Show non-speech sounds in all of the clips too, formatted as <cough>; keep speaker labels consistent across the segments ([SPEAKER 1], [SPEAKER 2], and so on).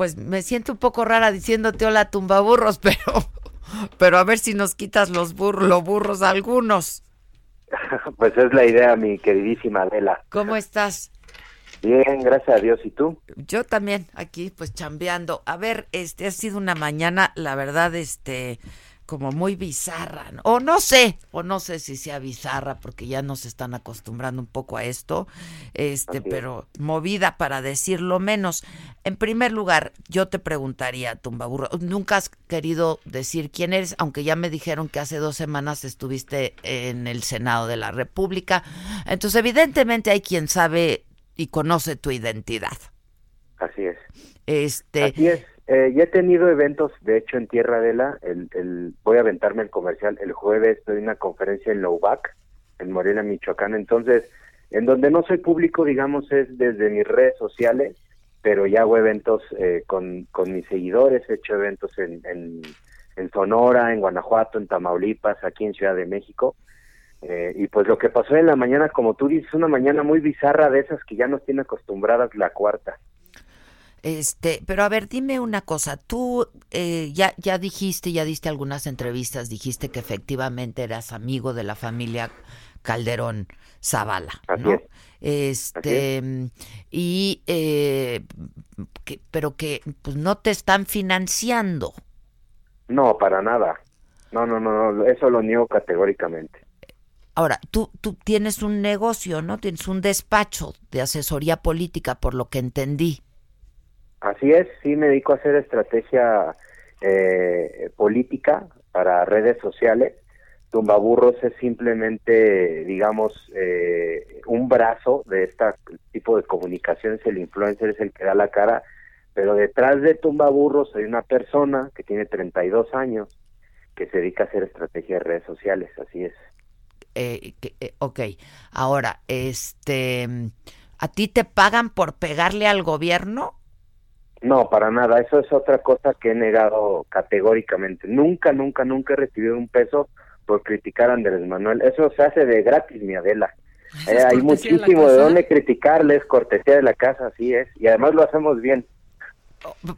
[SPEAKER 1] Pues me siento un poco rara diciéndote hola tumbaburros, <laughs> pero, pero a ver si nos quitas los, burros, los burros algunos. <laughs>
[SPEAKER 2] Pues es la idea, mi queridísima Adela.
[SPEAKER 1] ¿Cómo estás?
[SPEAKER 2] Bien, gracias a Dios. ¿Y tú?
[SPEAKER 1] Yo también, aquí pues chambeando. A ver, este ha sido una mañana, la verdad, este, como muy bizarra, o no sé, o no sé si sea bizarra porque ya nos están acostumbrando un poco a esto, este, pero movida para decirlo menos. En primer lugar, yo te preguntaría, Tumbaburro, nunca has querido decir quién eres, aunque ya me dijeron que hace dos semanas estuviste en el Senado de la República, entonces evidentemente hay quien sabe y conoce tu identidad.
[SPEAKER 2] Así es.
[SPEAKER 1] Este,
[SPEAKER 2] Así es. Eh, ya he tenido eventos, de hecho, en Tierra de el, el, voy a aventarme el comercial, el jueves en una conferencia en Loubac, en Morelia, Michoacán, entonces, en donde no soy público, digamos, es desde mis redes sociales, pero ya hago eventos eh, con, con mis seguidores, he hecho eventos en, en, en, Sonora, en Guanajuato, en Tamaulipas, aquí en Ciudad de México, eh, y pues lo que pasó en la mañana, como tú dices, una mañana muy bizarra de esas que ya nos tiene acostumbradas la cuarta.
[SPEAKER 1] Este, pero a ver, dime una cosa. Tú eh, ya ya dijiste, ya diste algunas entrevistas, dijiste que efectivamente eras amigo de la familia Calderón Zavala, ¿no? Este y eh, que, pero que pues no te están financiando.
[SPEAKER 2] No, para nada. No, no, no, no, eso lo niego categóricamente.
[SPEAKER 1] Ahora, tú, tú tienes un negocio, ¿no? Tienes un despacho de asesoría política, por lo que entendí.
[SPEAKER 2] Así es, sí me dedico a hacer estrategia eh, política para redes sociales. Tumbaburros es simplemente, digamos, eh, un brazo de este tipo de comunicaciones. El influencer es el que da la cara, pero detrás de Tumbaburros hay una persona que tiene 32 años que se dedica a hacer estrategia de redes sociales. Así es.
[SPEAKER 1] Eh, eh, ok, ahora, este, ¿a ti te pagan por pegarle al gobierno?
[SPEAKER 2] No, para nada. Eso es otra cosa que he negado categóricamente. Nunca, nunca, nunca he recibido un peso por criticar a Andrés Manuel. Eso se hace de gratis, mi Adela. Eh, hay muchísimo de, de dónde criticarles, cortesía de la casa, así es. Y además lo hacemos bien.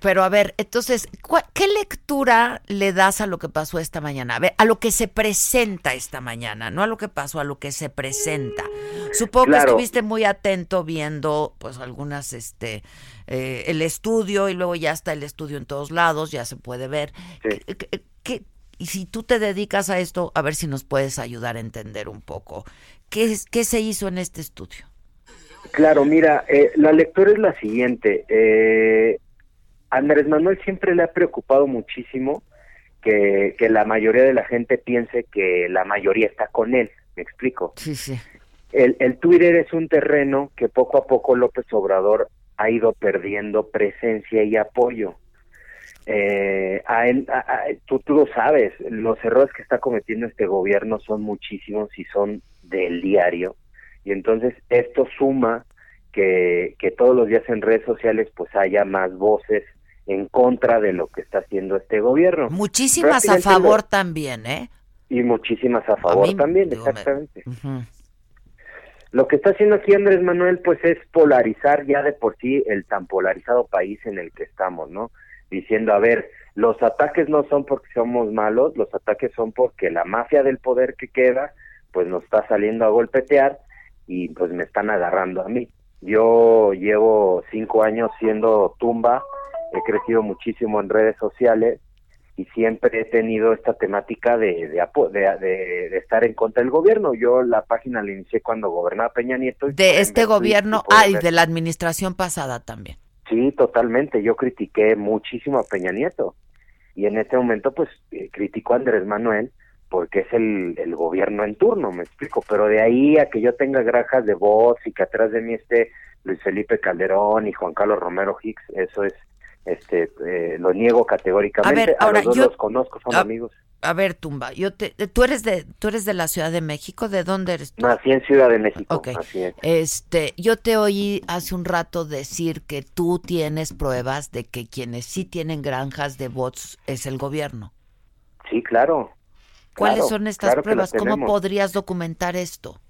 [SPEAKER 1] Pero a ver, entonces, ¿qué lectura le das a lo que pasó esta mañana? A ver, a lo que se presenta esta mañana, no a lo que pasó, a lo que se presenta. Supongo
[SPEAKER 2] Claro.
[SPEAKER 1] que estuviste muy atento viendo, pues, algunas, este, eh, el estudio y luego ya está el estudio en todos lados, ya se puede ver.
[SPEAKER 2] Sí.
[SPEAKER 1] ¿Qué- qué- qué- y si tú te dedicas a esto, a ver si nos puedes ayudar a entender un poco. ¿Qué, es- qué se hizo en este estudio?
[SPEAKER 2] Claro, mira, eh, la lectura es la siguiente. Eh, Andrés Manuel siempre le ha preocupado muchísimo que, que la mayoría de la gente piense que la mayoría está con él. ¿Me explico?
[SPEAKER 1] Sí, sí.
[SPEAKER 2] El, el Twitter es un terreno que poco a poco López Obrador ha ido perdiendo presencia y apoyo. Eh, a él, a- a- tú, tú lo sabes, los errores que está cometiendo este gobierno son muchísimos y son del diario. Y entonces esto suma que, que todos los días en redes sociales pues haya más voces en contra de lo que está haciendo este gobierno.
[SPEAKER 1] Muchísimas a favor también, ¿eh?
[SPEAKER 2] Y muchísimas a favor
[SPEAKER 1] mí,
[SPEAKER 2] también,
[SPEAKER 1] digo, me-
[SPEAKER 2] exactamente. Lo que está haciendo aquí Andrés Manuel, pues es polarizar ya de por sí el tan polarizado país en el que estamos, ¿no? Diciendo, a ver, los ataques no son porque somos malos, los ataques son porque la mafia del poder que queda, pues nos está saliendo a golpetear y pues me están agarrando a mí. Yo llevo cinco años siendo tumba, he crecido muchísimo en redes sociales y siempre he tenido esta temática de, de, apo- de, de- de estar en contra del gobierno. Yo la página la inicié cuando gobernaba Peña Nieto. y
[SPEAKER 1] De este gobierno, ah, y de la administración pasada también.
[SPEAKER 2] Sí, totalmente. Yo critiqué muchísimo a Peña Nieto. Y en este momento, pues, eh, critico a Andrés Manuel porque es el, el gobierno en turno, me explico. Pero de ahí a que yo tenga granjas de voz y que atrás de mí esté Luis Felipe Calderón y Juan Carlos Romero Hicks, eso es, este, eh, lo niego categóricamente.
[SPEAKER 1] A ver, ahora,
[SPEAKER 2] los dos
[SPEAKER 1] yo-
[SPEAKER 2] los conozco, son amigos.
[SPEAKER 1] A ver, Tumba, yo te, tú eres de tú eres de la Ciudad de México, ¿de dónde eres tú?
[SPEAKER 2] Nací en Ciudad de México,
[SPEAKER 1] Ok.
[SPEAKER 2] así es.
[SPEAKER 1] Este, yo te oí hace un rato decir que tú tienes pruebas de que quienes sí tienen granjas de bots es el gobierno.
[SPEAKER 2] Sí, claro.
[SPEAKER 1] ¿Cuáles
[SPEAKER 2] Claro,
[SPEAKER 1] son estas
[SPEAKER 2] claro
[SPEAKER 1] pruebas? ¿Cómo podrías documentar esto?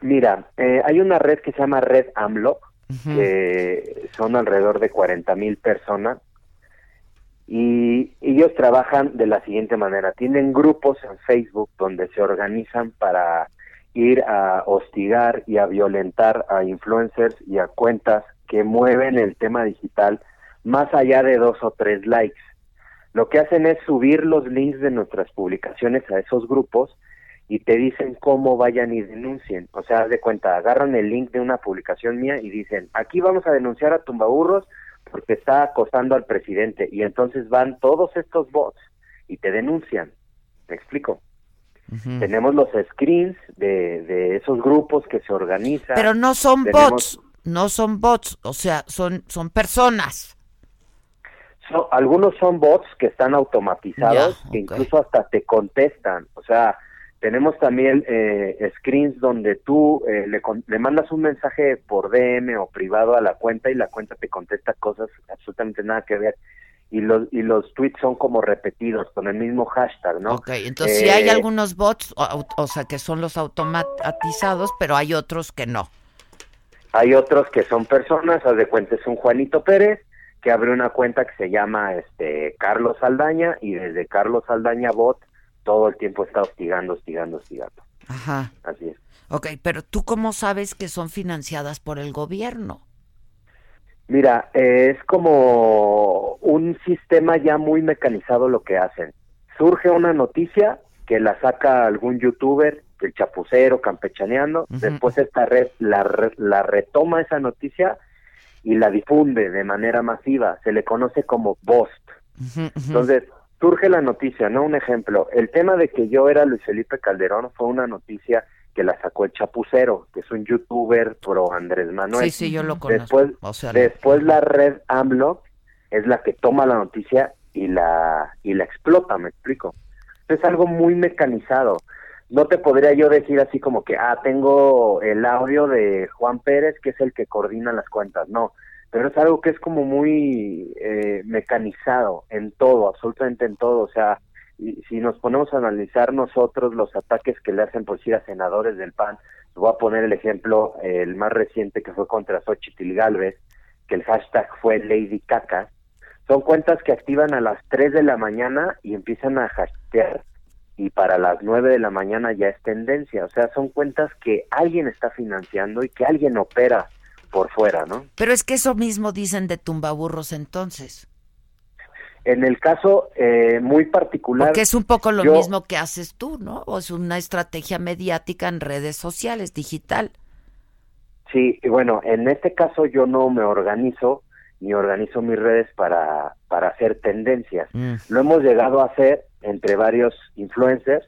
[SPEAKER 2] Mira, eh, hay una red que se llama Red AMLO, Que son alrededor de 40 mil personas Y ellos trabajan de la siguiente manera. Tienen grupos en Facebook donde se organizan para ir a hostigar y a violentar a influencers y a cuentas que mueven el tema digital más allá de dos o tres likes. Lo que hacen es subir los links de nuestras publicaciones a esos grupos y te dicen cómo vayan y denuncien. O sea, de cuenta, agarran el link de una publicación mía y dicen, aquí vamos a denunciar a Tumbaburros porque está acosando al presidente. Y entonces van todos estos bots y te denuncian. ¿Me explico? Tenemos los screens de, de, esos grupos que se organizan.
[SPEAKER 1] Pero no son bots, no son bots, o sea, son, son personas.
[SPEAKER 2] algunos son bots que están automatizados, que incluso hasta te contestan. O sea, tenemos también eh, screens donde tú eh, le, le, mandas un mensaje por DM o privado a la cuenta y la cuenta te contesta cosas absolutamente nada que ver. Y los, y los tweets son como repetidos con el mismo hashtag, ¿no?
[SPEAKER 1] Ok, entonces si hay eh, algunos bots, o, sea, que son los automatizados, pero hay otros que no.
[SPEAKER 2] Hay otros que son personas, haz de cuenta es un Juanito Pérez que abre una cuenta que se llama este Carlos Saldaña y desde Carlos Saldaña Bot todo el tiempo está hostigando, hostigando, hostigando.
[SPEAKER 1] Ajá.
[SPEAKER 2] Así es.
[SPEAKER 1] Ok, pero ¿tú cómo sabes que son financiadas por el gobierno?
[SPEAKER 2] Mira, es como un sistema ya muy mecanizado lo que hacen. Surge una noticia que la saca algún youtuber, el chapucero, campechaneando, después esta red la, la retoma esa noticia y la difunde de manera masiva, se le conoce como post. Entonces, surge la noticia, ¿no? Un ejemplo, el tema de que yo era Luis Felipe Calderón fue una noticia que la sacó el Chapucero, que es un youtuber pro Andrés Manuel.
[SPEAKER 1] Sí, sí, yo lo conozco.
[SPEAKER 2] Después, después la red AMLO es la que toma la noticia y la y la explota, me explico. Es algo muy mecanizado. No te podría yo decir así como que, ah, tengo el audio de Juan Pérez, que es el que coordina las cuentas. No, pero es algo que es como muy eh, mecanizado en todo, absolutamente en todo. O sea, si nos ponemos a analizar nosotros los ataques que le hacen por decir a senadores del PAN, voy a poner el ejemplo, el más reciente que fue contra Xochitl Galvez, que el hashtag fue Lady Caca, son cuentas que activan a las 3 de la mañana y empiezan a hashtaguear y para las 9 de la mañana ya es tendencia, o sea, son cuentas que alguien está financiando y que alguien opera por fuera, ¿no?
[SPEAKER 1] Pero es que eso mismo dicen de tumbaburros entonces.
[SPEAKER 2] En el caso eh, muy particular...
[SPEAKER 1] Porque es un poco lo mismo que haces tú, ¿no? O es una estrategia mediática en redes sociales, digital.
[SPEAKER 2] Sí, y bueno, en este caso yo no me organizo ni organizo mis redes para, para hacer tendencias. Mm. Lo hemos llegado a hacer entre varios influencers,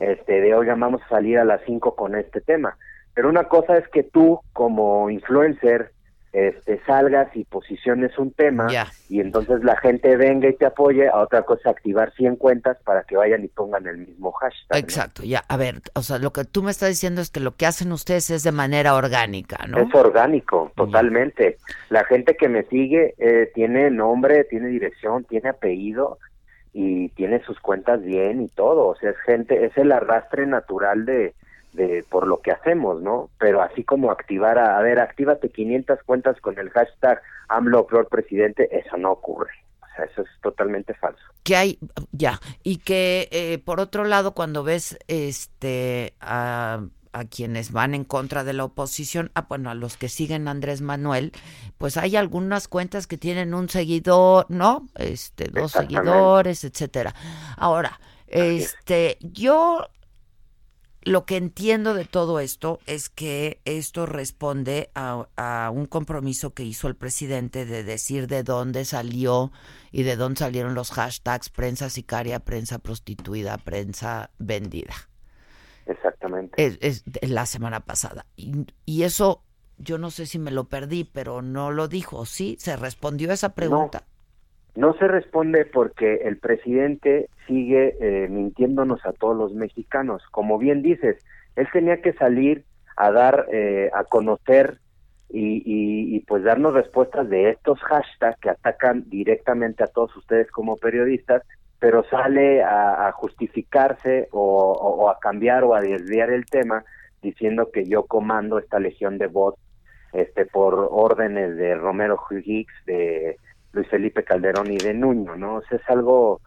[SPEAKER 2] este, de hoy vamos a salir a las 5 con este tema. Pero una cosa es que tú como influencer este, salgas y posiciones un tema y entonces la gente venga y te apoye, a otra cosa activar 100 cuentas para que vayan y pongan el mismo hashtag.
[SPEAKER 1] Exacto, ya, a ver, o sea, lo que tú me estás diciendo es que lo que hacen ustedes es de manera orgánica, ¿no?
[SPEAKER 2] Es orgánico, totalmente. La gente que me sigue eh, tiene nombre, tiene dirección, tiene apellido y tiene sus cuentas bien y todo, o sea, es gente, es el arrastre natural de de por lo que hacemos, ¿no? Pero así como activar, a, a ver, actívate 500 cuentas con el hashtag AMLO Flor Presidente, eso no ocurre. O sea, eso es totalmente falso.
[SPEAKER 1] Que hay, ya, y que eh, por otro lado, cuando ves este a, a, quienes van en contra de la oposición, ah, bueno, a los que siguen a Andrés Manuel, pues hay algunas cuentas que tienen un seguidor, ¿no? Este, dos seguidores, etcétera. Ahora, este, yo lo que entiendo de todo esto es que esto responde a, un compromiso que hizo el presidente de decir de dónde salió y de dónde salieron los hashtags prensa sicaria, prensa prostituida, prensa vendida.
[SPEAKER 2] Exactamente.
[SPEAKER 1] Es, la semana pasada. Y, y, eso, yo no sé si me lo perdí, pero no lo dijo. ¿Sí? ¿Se respondió a esa pregunta?
[SPEAKER 2] No se responde porque el presidente sigue eh, mintiéndonos a todos los mexicanos. Como bien dices, él tenía que salir a dar, eh, a conocer y, pues darnos respuestas de estos hashtags que atacan directamente a todos ustedes como periodistas, pero sale a, justificarse o, o, a cambiar o a desviar el tema diciendo que yo comando esta legión de bots este por órdenes de Romero Higgs de Luis Felipe Calderón y de Nuño, ¿no? O sea, es algo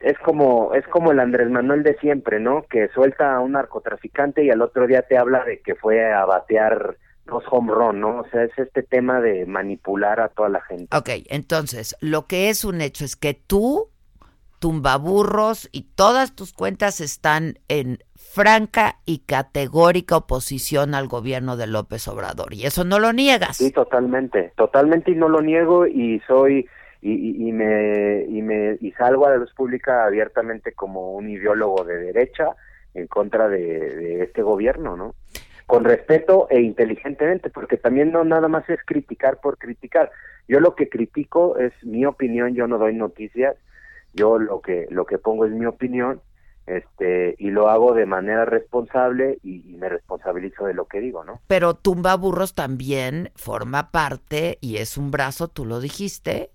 [SPEAKER 2] es como es como el Andrés Manuel de siempre, ¿no? Que suelta a un narcotraficante y al otro día te habla de que fue a batear dos home run, ¿no? O sea, es este tema de manipular a toda la gente.
[SPEAKER 1] Ok, entonces, lo que es un hecho es que tú, tumbaburros y todas tus cuentas están en franca y categórica oposición al gobierno de López Obrador. Y eso no lo niegas.
[SPEAKER 2] Sí, totalmente, totalmente y no lo niego y soy y, y, me, y, me, y salgo a la luz pública abiertamente como un ideólogo de derecha en contra de, este gobierno, ¿no? Con respeto e inteligentemente, porque también no nada más es criticar por criticar. Yo lo que critico es mi opinión, yo no doy noticias, yo lo que lo que pongo es mi opinión, este y lo hago de manera responsable y, y, me responsabilizo de lo que digo, ¿no?
[SPEAKER 1] Pero Tumba Burros también forma parte y es un brazo, tú lo dijiste,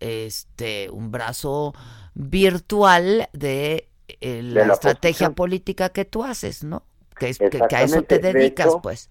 [SPEAKER 1] este un brazo virtual de, eh, la, estrategia política que tú haces, ¿no? Que, es, que, a eso te dedicas, pues.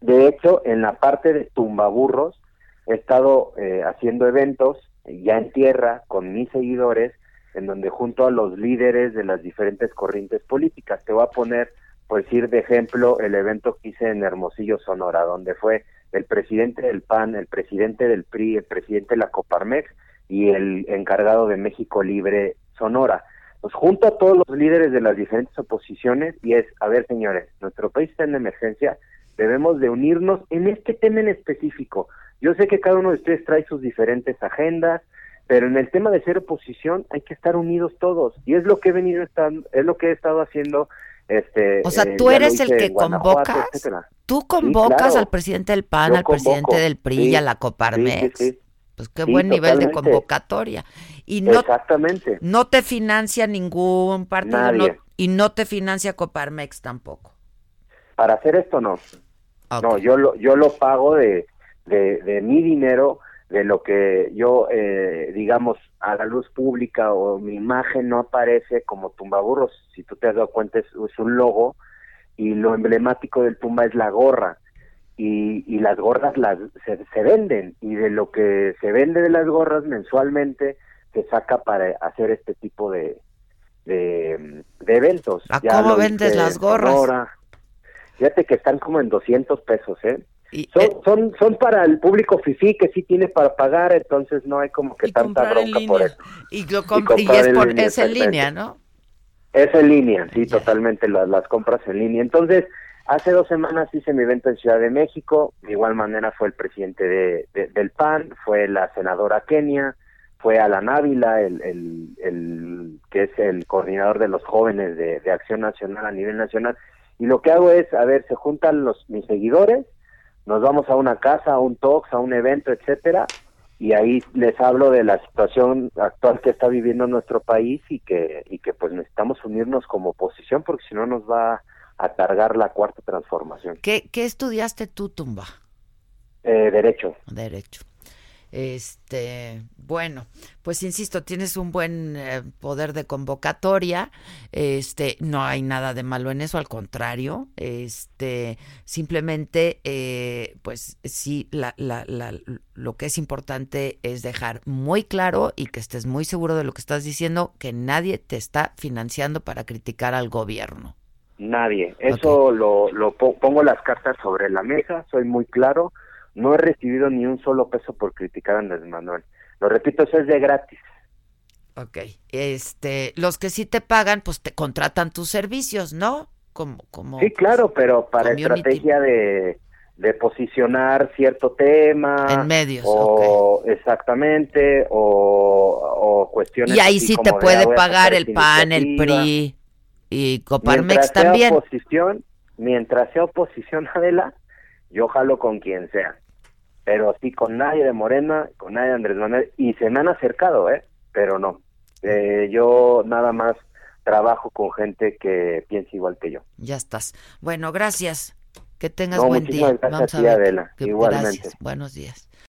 [SPEAKER 2] De hecho, en la parte de tumbaburros he estado eh, haciendo eventos ya en tierra con mis seguidores, en donde junto a los líderes de las diferentes corrientes políticas, te voy a poner, por decir de ejemplo, el evento que hice en Hermosillo, Sonora, donde fue el presidente del PAN, el presidente del PRI, el presidente de la Coparmex y el encargado de México Libre Sonora. Pues junto a todos los líderes de las diferentes oposiciones y es, a ver señores, nuestro país está en emergencia, debemos de unirnos en este tema en específico. Yo sé que cada uno de ustedes trae sus diferentes agendas, pero en el tema de ser oposición hay que estar unidos todos y es lo que he venido estando, es lo que he estado haciendo este,
[SPEAKER 1] o sea, eh, tú eres el que convocas, tú convocas al presidente del PAN, al presidente del PRI y a la Coparmex. pues qué buen nivel de convocatoria. Y no,
[SPEAKER 2] Exactamente.
[SPEAKER 1] no te financia ningún partido y no te financia Coparmex tampoco.
[SPEAKER 2] Para hacer esto no. No, yo lo, yo lo pago de, de, de mi dinero de lo que yo, eh, digamos, a la luz pública o mi imagen no aparece como tumbaburros. Si tú te has dado cuenta, es, un logo y lo emblemático del tumba es la gorra. Y, y las gorras las, se, se, venden y de lo que se vende de las gorras mensualmente se saca para hacer este tipo de, de, eventos.
[SPEAKER 1] ¿A cómo vendes las gorras?
[SPEAKER 2] Fíjate que están como en 200 pesos, ¿eh? Son, eh, son, son para el público FIFI que sí tiene para pagar, entonces no hay como que tanta bronca por eso.
[SPEAKER 1] Y, es, por, es en línea, ¿no?
[SPEAKER 2] Es en línea, sí, totalmente, las, las compras en línea. Entonces, hace dos semanas hice mi evento en Ciudad de México, de igual manera fue el presidente de, del PAN, fue la senadora Kenia, fue Alan Ávila, el, el, el, que es el coordinador de los jóvenes de, de Acción Nacional a nivel nacional, y lo que hago es, a ver, se juntan los mis seguidores, nos vamos a una casa, a un talks, a un evento, etcétera, y ahí les hablo de la situación actual que está viviendo nuestro país y que y que pues necesitamos unirnos como oposición porque si no nos va a cargar la cuarta transformación.
[SPEAKER 1] ¿Qué, qué estudiaste tú, Tumba?
[SPEAKER 2] Eh, derecho.
[SPEAKER 1] Derecho. Este, bueno, pues insisto, tienes un buen eh, poder de convocatoria. Este, no hay nada de malo en eso, al contrario. Este, simplemente, eh, pues sí, la, la, la, lo que es importante es dejar muy claro y que estés muy seguro de lo que estás diciendo, que nadie te está financiando para criticar al gobierno.
[SPEAKER 2] Nadie. Eso lo, lo pongo las cartas sobre la mesa, soy muy claro no he recibido ni un solo peso por criticar a Andrés Manuel. Lo repito, eso es de gratis.
[SPEAKER 1] Ok. Este, los que sí te pagan, pues te contratan tus servicios, ¿no? Como, como
[SPEAKER 2] sí, claro, pero para estrategia de, de posicionar cierto tema.
[SPEAKER 1] En medios.
[SPEAKER 2] O exactamente, o, o cuestiones.
[SPEAKER 1] Y ahí sí te puede pagar el PAN, el PRI y Coparmex también.
[SPEAKER 2] oposición, mientras sea oposición, <laughs> Adela, yo jalo con quien sea pero sí con nadie de Morena, con nadie de Andrés Manuel, y se me han acercado, ¿eh? Pero no. Eh, yo nada más trabajo con gente que piensa igual que yo.
[SPEAKER 1] Ya estás. Bueno, gracias. Que tengas buen día.
[SPEAKER 2] Vamos a ver. Igualmente.
[SPEAKER 1] Buenos días.